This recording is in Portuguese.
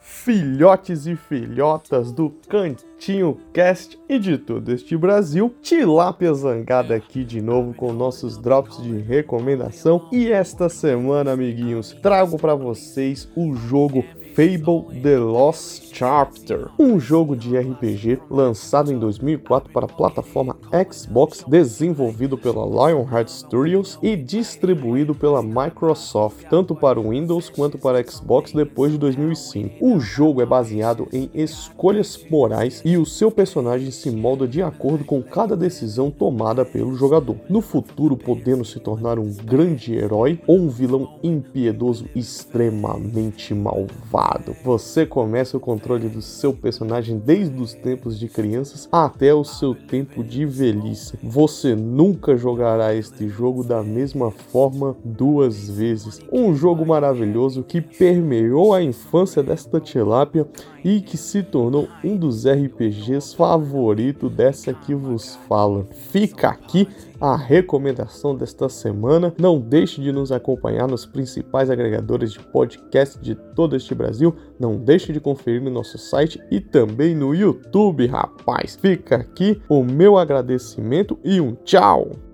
filhotes e filhotas do Cantinho Cast e de todo este Brasil. Tilápia Zangada aqui de novo com nossos drops de recomendação. E esta semana, amiguinhos, trago para vocês o jogo Fable The Lost Chapter, um jogo de RPG lançado em 2004 para a plataforma Xbox, desenvolvido pela Lionheart Studios e distribuído pela Microsoft, tanto para o Windows quanto para Xbox depois de 2005. O jogo é baseado em escolhas morais e o seu personagem se molda de acordo com cada decisão tomada pelo jogador. No futuro, podendo se tornar um grande herói ou um vilão impiedoso extremamente malvado Você começa o controle do seu personagem desde os tempos de crianças até o seu tempo de velhice. Você nunca jogará este jogo da mesma forma duas vezes. Um jogo maravilhoso que permeou a infância desta tilápia e que se tornou um dos RPGs favoritos dessa que vos fala. Fica aqui a recomendação desta semana. Não deixe de nos acompanhar nos principais agregadores de podcast de todo este Brasil. Não deixe de conferir no nosso site e também no YouTube, rapaz. Fica aqui o meu agradecimento e um tchau!